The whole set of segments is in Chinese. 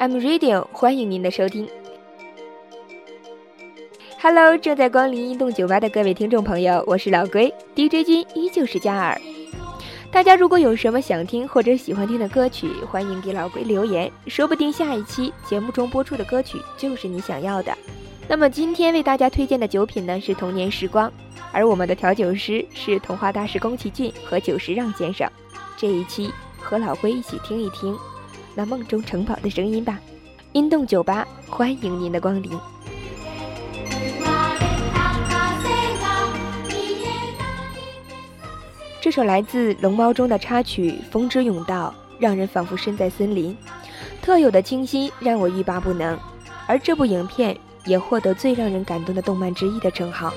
I'm Radio，欢迎您的收听。Hello，正在光临运动酒吧的各位听众朋友，我是老龟，DJ 君依旧是嘉尔。大家如果有什么想听或者喜欢听的歌曲，欢迎给老龟留言，说不定下一期节目中播出的歌曲就是你想要的。那么今天为大家推荐的酒品呢是童年时光，而我们的调酒师是童话大师宫崎骏和久石让先生。这一期和老龟一起听一听那梦中城堡的声音吧。音动酒吧欢迎您的光临。这首来自《龙猫》中的插曲《风之甬道》，让人仿佛身在森林，特有的清新让我欲罢不能。而这部影片也获得最让人感动的动漫之一的称号。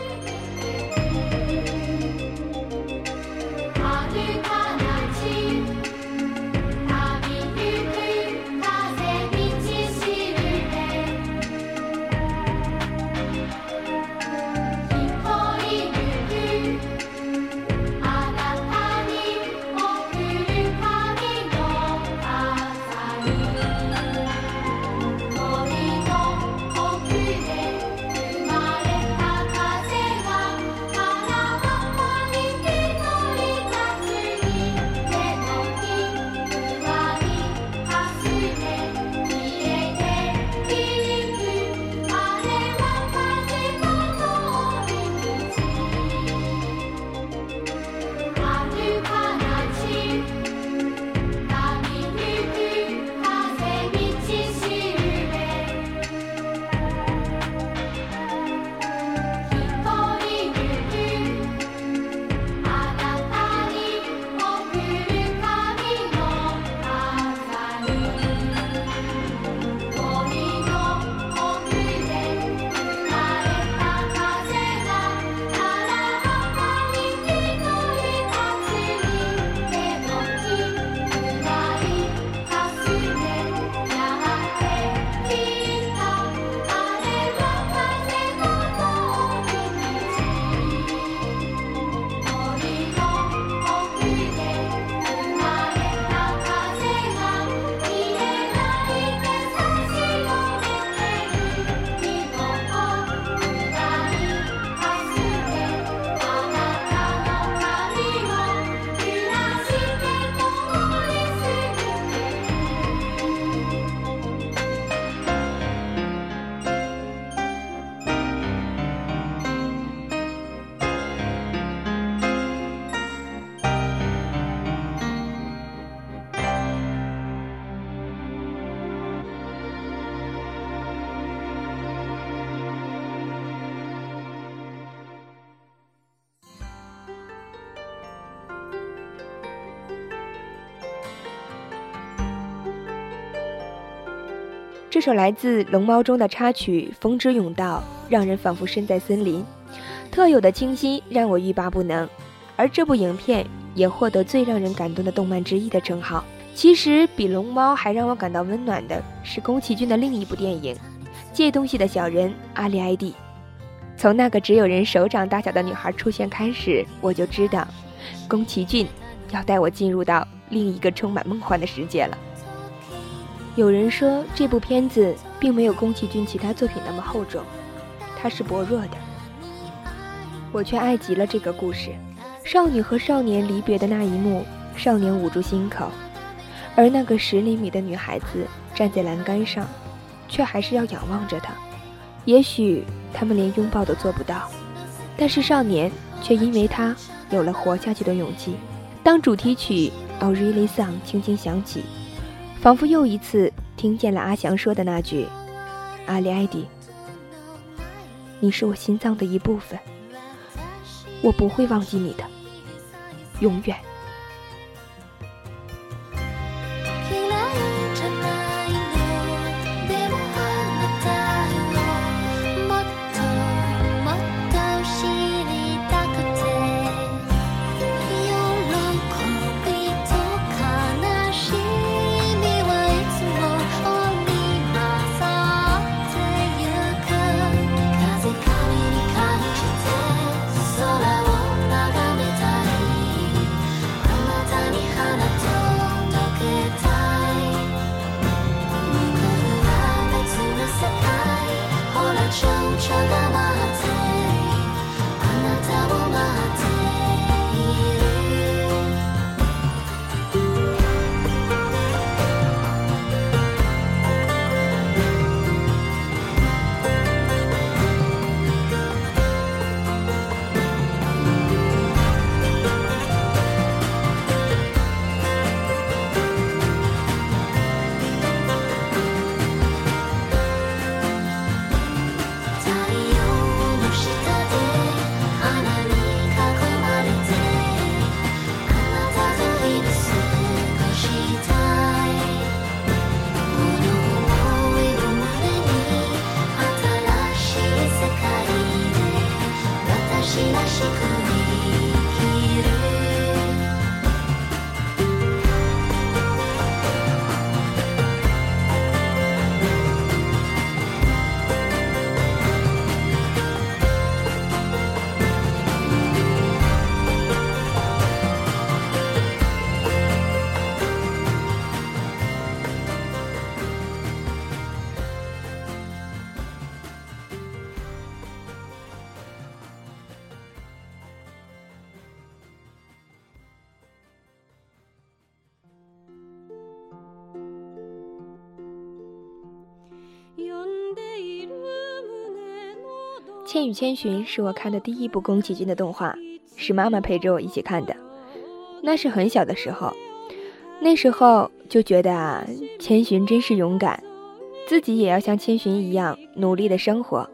这首来自《龙猫》中的插曲《风之甬道》，让人仿佛身在森林，特有的清新让我欲罢不能。而这部影片也获得最让人感动的动漫之一的称号。其实，比《龙猫》还让我感到温暖的是宫崎骏的另一部电影《借东西的小人阿里埃蒂》。从那个只有人手掌大小的女孩出现开始，我就知道，宫崎骏要带我进入到另一个充满梦幻的世界了。有人说这部片子并没有宫崎骏其他作品那么厚重，它是薄弱的。我却爱极了这个故事。少女和少年离别的那一幕，少年捂住心口，而那个十厘米的女孩子站在栏杆上，却还是要仰望着他。也许他们连拥抱都做不到，但是少年却因为他有了活下去的勇气。当主题曲《Oh Really Song》轻轻响起。仿佛又一次听见了阿翔说的那句：“阿里埃迪，你是我心脏的一部分，我不会忘记你的，永远。”《千与千寻》是我看的第一部宫崎骏的动画，是妈妈陪着我一起看的。那是很小的时候，那时候就觉得啊，千寻真是勇敢，自己也要像千寻一样努力的生活。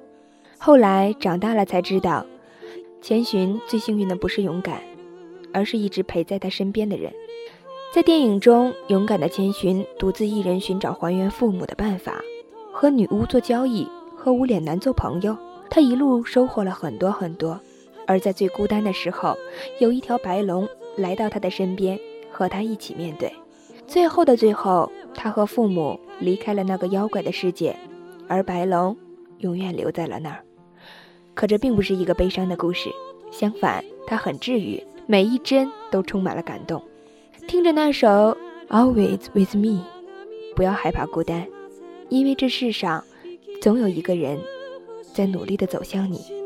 后来长大了才知道，千寻最幸运的不是勇敢，而是一直陪在他身边的人。在电影中，勇敢的千寻独自一人寻找还原父母的办法，和女巫做交易，和无脸男做朋友。他一路收获了很多很多，而在最孤单的时候，有一条白龙来到他的身边，和他一起面对。最后的最后，他和父母离开了那个妖怪的世界，而白龙永远留在了那儿。可这并不是一个悲伤的故事，相反，它很治愈，每一帧都充满了感动。听着那首《Always with Me》，不要害怕孤单，因为这世上总有一个人。在努力的走向你。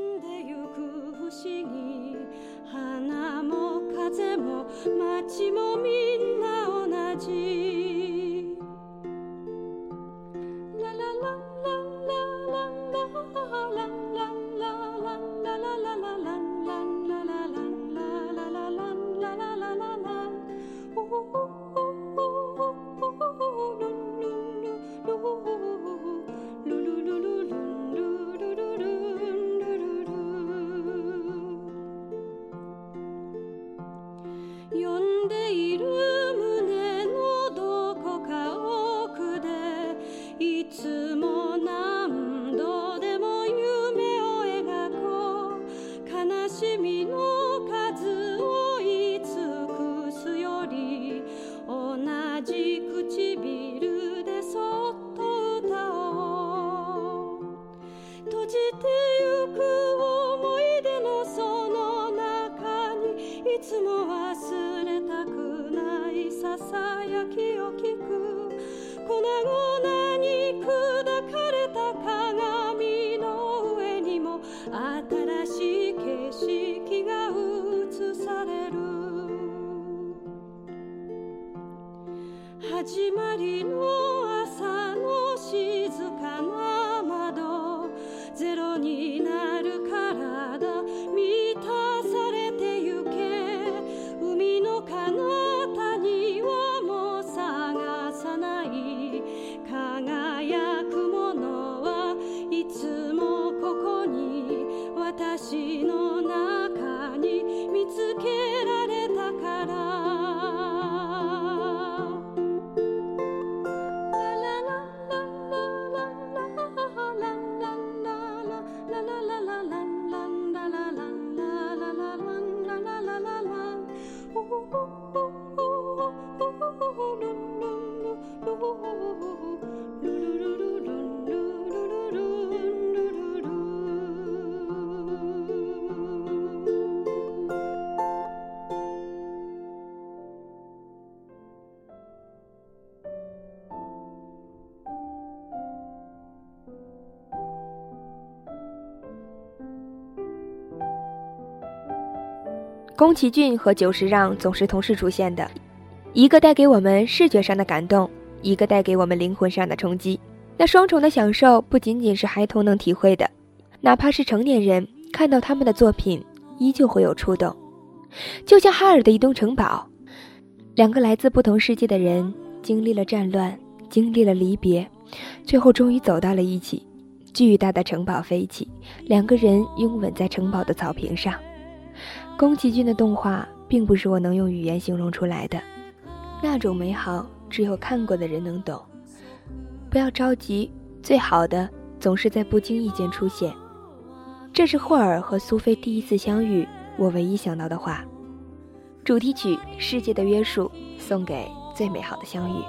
cheminot. 始まりの朝の静か宫崎骏和久石让总是同时出现的，一个带给我们视觉上的感动，一个带给我们灵魂上的冲击。那双重的享受不仅仅是孩童能体会的，哪怕是成年人看到他们的作品，依旧会有触动。就像哈尔的移动城堡，两个来自不同世界的人经历了战乱，经历了离别，最后终于走到了一起。巨大的城堡飞起，两个人拥吻在城堡的草坪上。宫崎骏的动画并不是我能用语言形容出来的，那种美好只有看过的人能懂。不要着急，最好的总是在不经意间出现。这是霍尔和苏菲第一次相遇，我唯一想到的话。主题曲《世界的约束》送给最美好的相遇。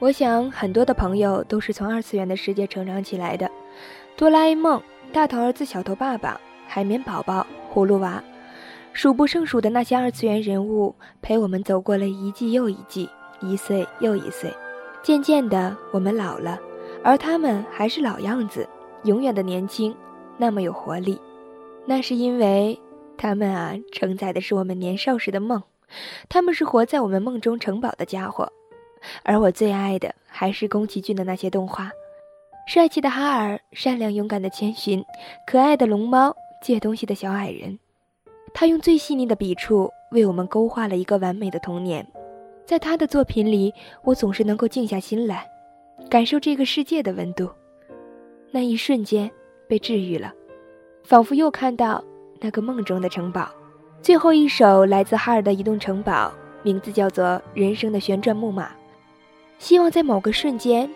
我想很多的朋友都是从二次元的世界成长起来的，哆啦 A 梦、大头儿子小头爸爸、海绵宝宝、葫芦娃，数不胜数的那些二次元人物陪我们走过了一季又一季，一岁又一岁。渐渐的，我们老了，而他们还是老样子，永远的年轻，那么有活力。那是因为他们啊，承载的是我们年少时的梦，他们是活在我们梦中城堡的家伙。而我最爱的还是宫崎骏的那些动画，帅气的哈尔，善良勇敢的千寻，可爱的龙猫，借东西的小矮人。他用最细腻的笔触为我们勾画了一个完美的童年。在他的作品里，我总是能够静下心来，感受这个世界的温度。那一瞬间被治愈了，仿佛又看到那个梦中的城堡。最后一首来自哈尔的移动城堡，名字叫做《人生的旋转木马》。希望在某个瞬间，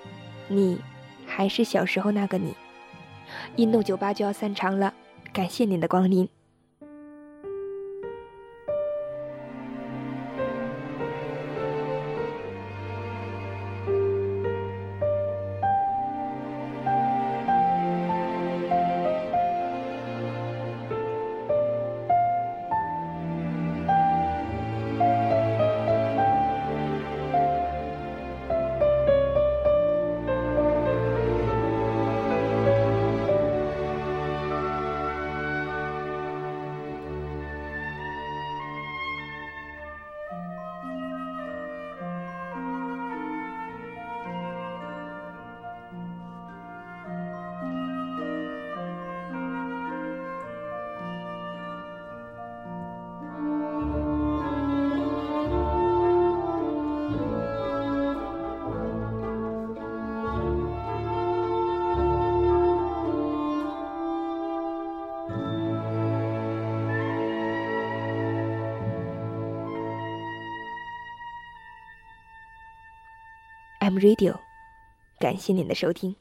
你还是小时候那个你。印度酒吧就要散场了，感谢您的光临。M Radio，感谢您的收听。